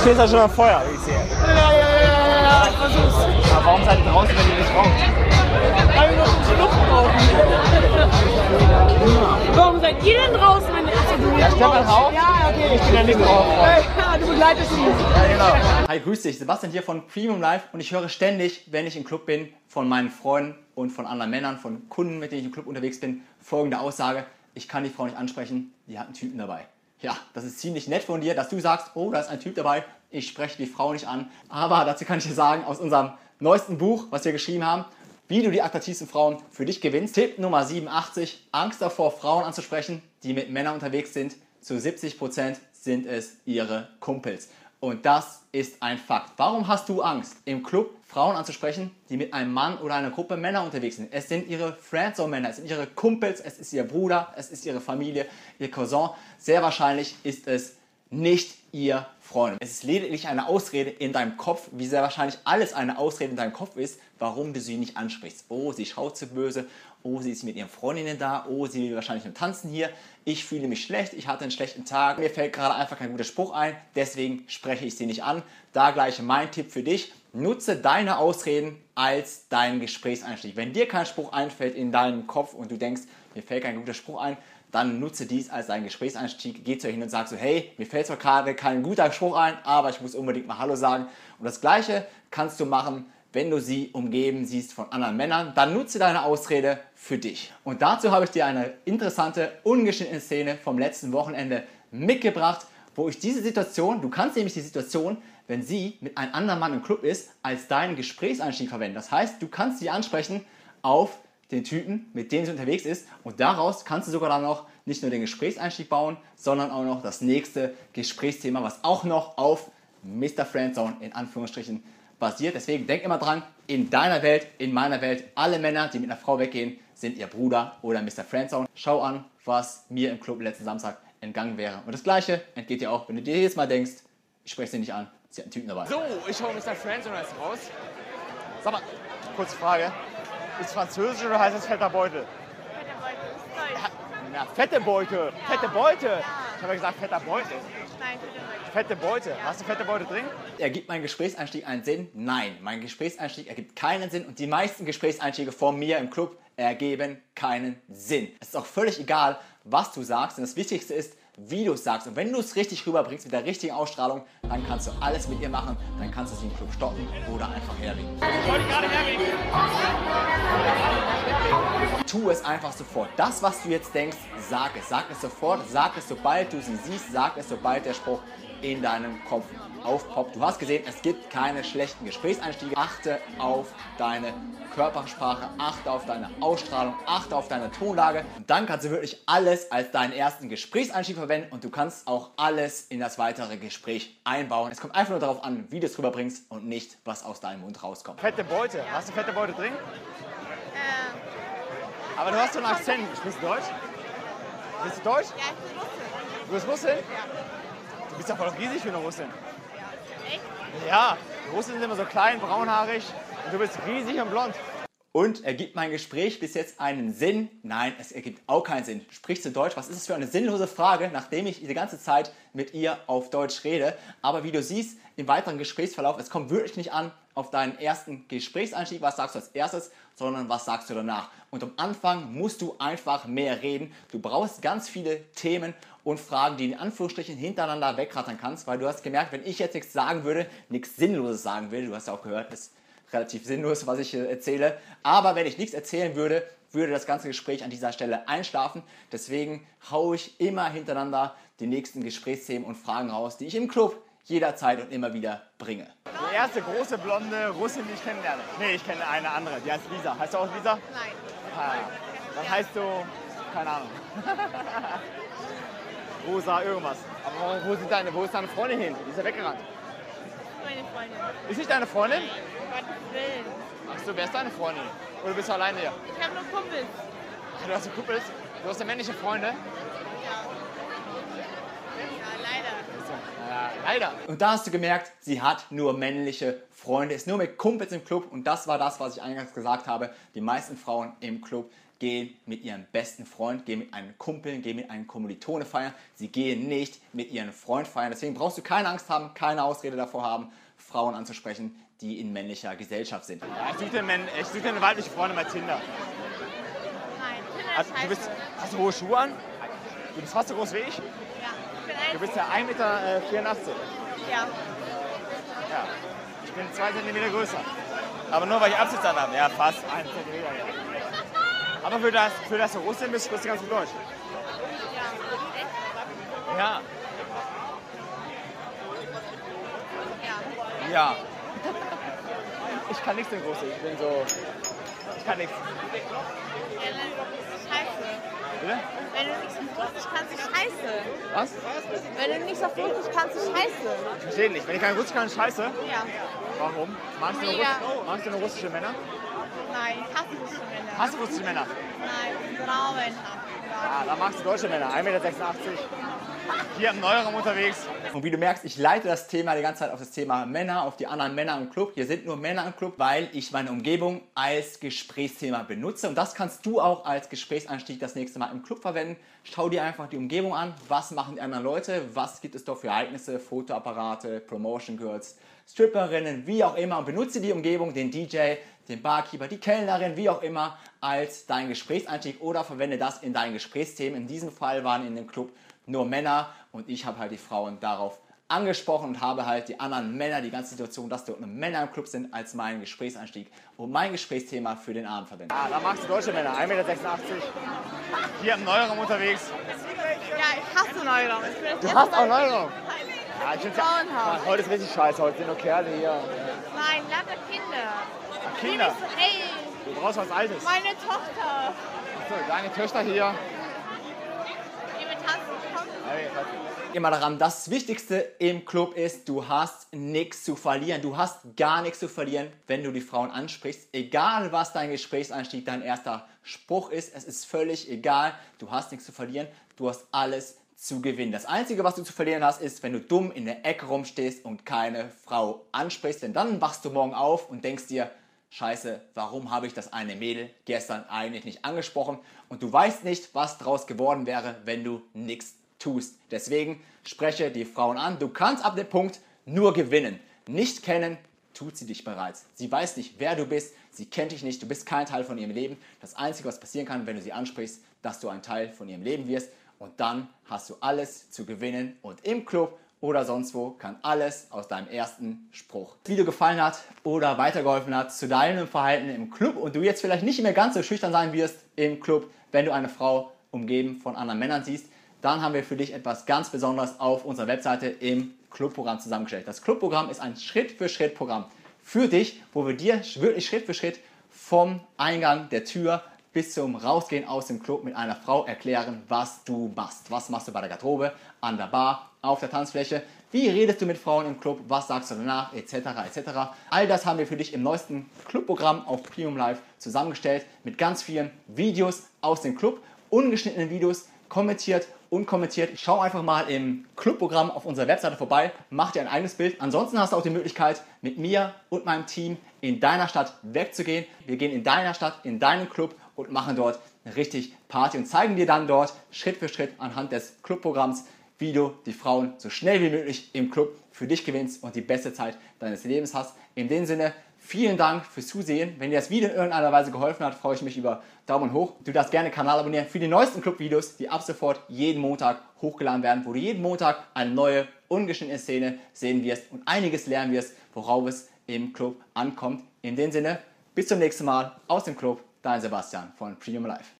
stehst ja schon am Feuer, wie ich sehe. Ja, ja, ja, ja, ja, ich versuch's. Aber warum seid ihr draußen, wenn ihr nicht raucht? Weil wir noch ein bisschen Luft brauchen. Warum seid ihr denn draußen, wenn ihr Achso, du Ja, Stefan raucht. Ja, okay. Ich bin ja nicht drauf. Ja, du begleitest ihn. Ja, genau. Hi, grüß dich. Sebastian hier von Premium Life und ich höre ständig, wenn ich im Club bin, von meinen Freunden und von anderen Männern, von Kunden, mit denen ich im Club unterwegs bin, folgende Aussage: Ich kann die Frau nicht ansprechen, die hat einen Typen dabei. Ja, das ist ziemlich nett von dir, dass du sagst, oh, da ist ein Typ dabei, ich spreche die Frau nicht an. Aber dazu kann ich dir sagen, aus unserem neuesten Buch, was wir geschrieben haben, wie du die attraktivsten Frauen für dich gewinnst. Tipp Nummer 87, Angst davor, Frauen anzusprechen, die mit Männern unterwegs sind. Zu 70% sind es ihre Kumpels. Und das ist ein Fakt. Warum hast du Angst, im Club Frauen anzusprechen, die mit einem Mann oder einer Gruppe Männer unterwegs sind? Es sind ihre Friendzone-Männer, es sind ihre Kumpels, es ist ihr Bruder, es ist ihre Familie, ihr Cousin. Sehr wahrscheinlich ist es nicht ihr Freund. Es ist lediglich eine Ausrede in deinem Kopf, wie sehr wahrscheinlich alles eine Ausrede in deinem Kopf ist, warum du sie nicht ansprichst. Oh, sie schaut zu böse. Oh, sie ist mit ihren Freundinnen da. Oh, sie will wahrscheinlich nur tanzen hier. Ich fühle mich schlecht. Ich hatte einen schlechten Tag. Mir fällt gerade einfach kein guter Spruch ein. Deswegen spreche ich sie nicht an. Da gleich mein Tipp für dich. Nutze deine Ausreden als deinen Gesprächseinstieg. Wenn dir kein Spruch einfällt in deinem Kopf und du denkst, mir fällt kein guter Spruch ein, dann nutze dies als deinen Gesprächseinstieg. Geh zu ihr hin und sag so, hey, mir fällt zwar gerade kein guter Spruch ein, aber ich muss unbedingt mal Hallo sagen. Und das Gleiche kannst du machen, wenn du sie umgeben siehst von anderen Männern. Dann nutze deine Ausrede für dich. Und dazu habe ich dir eine interessante, ungeschnittene Szene vom letzten Wochenende mitgebracht, wo ich diese Situation, du kannst nämlich die Situation, wenn sie mit einem anderen Mann im Club ist, als deinen Gesprächseinstieg verwenden. Das heißt, du kannst sie ansprechen auf den Typen, mit dem sie unterwegs ist. Und daraus kannst du sogar dann noch nicht nur den Gesprächseinstieg bauen, sondern auch noch das nächste Gesprächsthema, was auch noch auf Mr. Friendzone in Anführungsstrichen basiert. Deswegen denk immer dran, in deiner Welt, in meiner Welt, alle Männer, die mit einer Frau weggehen, sind ihr Bruder oder Mr. Friendzone. Schau an, was mir im Club letzten Samstag entgangen wäre. Und das gleiche entgeht dir auch, wenn du dir jedes Mal denkst, ich spreche sie nicht an, sie hat einen Typen dabei. So, ich hole Mr. Friendzone jetzt raus. Sag mal, kurze Frage. Ist Französisch oder heißt es fetter Beutel? Na, fette Beute. Fette Beute. Ich habe ja gesagt, fetter Beutel. Fette Beute. Hast du fette Beute drin? Ergibt mein Gesprächseinstieg einen Sinn? Nein, mein Gesprächseinstieg ergibt keinen Sinn und die meisten Gesprächseinstiege von mir im Club ergeben keinen Sinn. Es ist auch völlig egal, was du sagst, denn das Wichtigste ist, wie du es sagst. Und wenn du es richtig rüberbringst mit der richtigen Ausstrahlung, dann kannst du alles mit ihr machen, dann kannst du sie im Club stoppen oder einfach herwinken. Tu es einfach sofort. Das, was du jetzt denkst, sag es. Sag es sofort, sag es, sobald du sie siehst, sag es, sobald der Spruch in deinem Kopf aufpoppt. Du hast gesehen, es gibt keine schlechten Gesprächseinstiege. Achte auf deine Körpersprache, achte auf deine Ausstrahlung, achte auf deine Tonlage. Und dann kannst du wirklich alles als deinen ersten Gesprächseinstieg verwenden und du kannst auch alles in das weitere Gespräch einbauen. Es kommt einfach nur darauf an, wie du es rüberbringst und nicht, was aus deinem Mund rauskommt. Fette Beute. Hast du fette Beute drin? Aber du hast so einen Akzent. Sprichst du Deutsch? Bist du Deutsch? Ja, ich bin Russin. Du bist Russin? Du bist ja voll riesig für eine Russin. Ja, die Russen sind immer so klein, braunhaarig und du bist riesig und blond. Und ergibt mein Gespräch bis jetzt einen Sinn? Nein, es ergibt auch keinen Sinn. Sprichst du Deutsch? Was ist es für eine sinnlose Frage, nachdem ich die ganze Zeit mit ihr auf Deutsch rede? Aber wie du siehst, im weiteren Gesprächsverlauf, es kommt wirklich nicht an auf deinen ersten Gesprächseinstieg, was sagst du als erstes, sondern was sagst du danach. Und am Anfang musst du einfach mehr reden. Du brauchst ganz viele Themen und Fragen, die in Anführungsstrichen hintereinander wegrattern kannst, weil du hast gemerkt, wenn ich jetzt nichts sagen würde, nichts Sinnloses sagen würde, du hast ja auch gehört, es ist relativ sinnlos, was ich erzähle, aber wenn ich nichts erzählen würde, würde das ganze Gespräch an dieser Stelle einschlafen. Deswegen haue ich immer hintereinander die nächsten Gesprächsthemen und Fragen raus, die ich im Club jederzeit und immer wieder bringe. Die erste große blonde Russin, die ich kennenlerne. Nee, ich kenne eine andere, die heißt Lisa. Heißt du auch Lisa? Nein. Ah, dann heißt du, keine Ahnung. Rosa irgendwas. Aber wo, sind deine, wo ist deine Freundin hin? Die ist ja weggerannt. Meine Freundin. Ist nicht deine Freundin? Gottes Willen. Ach so, wer ist deine Freundin? Oder bist du alleine hier? Ich habe nur Kumpels. Ach, du hast eine Kumpels? Du hast ja männliche Freunde? Ja. Ja, leider. Ja, leider. Und da hast du gemerkt, sie hat nur männliche Freunde, ist nur mit Kumpels im Club und das war das, was ich eingangs gesagt habe. Die meisten Frauen im Club gehen mit ihrem besten Freund, gehen mit einem Kumpel, gehen mit einem Kommilitone feiern. Sie gehen nicht mit ihrem Freund feiern. Deswegen brauchst du keine Angst haben, keine Ausrede davor haben, Frauen anzusprechen, die in männlicher Gesellschaft sind. Ich suche dir, einen- ich such dir eine weibliche Freundin bei Tinder. Nein, Tinder Also, ist du bist, hast du hohe Schuhe an? Du bist fast so groß wie ich. Du bist ja 1,84 Meter. ja. Ja. Ich bin 2 cm größer. Aber nur weil ich Absitz habe. Ja, fast 1 cm. Aber für das, für das du Russin bist, sprichst du ganz gut Deutsch. Ja? Ja. Ja. Ich kann nichts in Große. Ich bin so. Ich kann nichts. Ja, Wenn du nicht so lustig kannst, ist scheiße. Was? Wenn du nicht so lustig kannst, ist scheiße. Ich verstehe nicht. Wenn ich kein Russisch kann, ist scheiße. Ja. Warum? Magst du, nur. Russ Magst du nur russische Männer? Nein, ich hasse russische Männer. Hast du russische Männer? Nein, grauenhaft. Ja, dann magst du deutsche Männer. 1,86 Meter. Hier im Neuraum unterwegs. Und wie du merkst, ich leite das Thema die ganze Zeit auf das Thema Männer, auf die anderen Männer im Club. Hier sind nur Männer im Club, weil ich meine Umgebung als Gesprächsthema benutze. Und das kannst du auch als Gesprächsanstieg das nächste Mal im Club verwenden. Schau dir einfach die Umgebung an. Was machen die anderen Leute? Was gibt es dort für Ereignisse? Fotoapparate, Promotion Girls, Stripperinnen, wie auch immer. Und benutze die Umgebung, den DJ, den Barkeeper, die Kellnerin, wie auch immer, als dein Gesprächseinstieg oder verwende das in deinen Gesprächsthemen. In diesem Fall waren in dem Club nur Männer und ich habe halt die Frauen darauf angesprochen und habe halt die anderen Männer, die ganze Situation, dass dort nur Männer im Club sind, als meinen Gesprächseinstieg und mein Gesprächsthema für den Abend verwendet. Ja, dann magst du deutsche Männer. 1,86 Meter. Hier im Neuraum unterwegs. Ja, ich hasse Neuraum. Ich Du hast auch Neuraum. Ja, ich ja, heute ist richtig scheiße. Heute sind nur Kerle hier. Nein, lauter Kinder. Kinder. Ey, Du brauchst was Altes. meine Tochter. So, deine Töchter hier. Die mit tanzen kommt. Hey, was- Immer daran, das Wichtigste im Club ist, du hast nichts zu verlieren. Du hast gar nichts zu verlieren, wenn du die Frauen ansprichst. Egal, was dein Gesprächseinstieg, dein erster Spruch ist, es ist völlig egal. Du hast nichts zu verlieren. Du hast alles zu gewinnen. Das Einzige, was du zu verlieren hast, ist, wenn du dumm in der Ecke rumstehst und keine Frau ansprichst. Denn dann wachst du morgen auf und denkst dir, Scheiße, warum habe ich das eine Mädel gestern eigentlich nicht angesprochen? Und du weißt nicht, was daraus geworden wäre, wenn du nichts tust. Deswegen spreche die Frauen an. Du kannst ab dem Punkt nur gewinnen. Nicht kennen tut sie dich bereits. Sie weiß nicht, wer du bist. Sie kennt dich nicht. Du bist kein Teil von ihrem Leben. Das Einzige, was passieren kann, wenn du sie ansprichst, dass du ein Teil von ihrem Leben wirst. Und dann hast du alles zu gewinnen. Und im Club oder sonst wo kann alles aus deinem ersten Spruch. Das Video gefallen hat oder weitergeholfen hat zu deinem Verhalten im Club und du jetzt vielleicht nicht mehr ganz so schüchtern sein wirst im Club, wenn du eine Frau umgeben von anderen Männern siehst, dann haben wir für dich etwas ganz Besonderes auf unserer Webseite im Clubprogramm zusammengestellt. Das Clubprogramm ist ein Schritt-für-Schritt-Programm für dich, wo wir dir wirklich Schritt für Schritt vom Eingang der Tür bis zum Rausgehen aus dem Club mit einer Frau erklären, was du machst. Was machst du bei der Garderobe, an der Bar, auf der Tanzfläche? Wie redest du mit Frauen im Club? Was sagst du danach? Etc. etc. All das haben wir für dich im neuesten Clubprogramm auf Premium Live zusammengestellt mit ganz vielen Videos aus dem Club, ungeschnittenen Videos, kommentiert, unkommentiert. Schau einfach mal im Clubprogramm auf unserer Webseite vorbei, mach dir ein eigenes Bild. Ansonsten hast du auch die Möglichkeit, mit mir und meinem Team in deiner Stadt wegzugehen. Wir gehen in deiner Stadt, in deinen Club und machen dort richtig Party und zeigen dir dann dort Schritt für Schritt anhand des Clubprogramms, wie du die Frauen so schnell wie möglich im Club für dich gewinnst und die beste Zeit deines Lebens hast. In dem Sinne, vielen Dank fürs Zusehen. Wenn dir das Video in irgendeiner Weise geholfen hat, freue ich mich über Daumen hoch. Du darfst gerne Kanal abonnieren für die neuesten Clubvideos, die ab sofort jeden Montag hochgeladen werden, wo du jeden Montag eine neue, ungeschnittene Szene sehen wirst und einiges lernen wirst, worauf es im Club ankommt. In dem Sinne, bis zum nächsten Mal aus dem Club, dein Sebastian von Premium Life.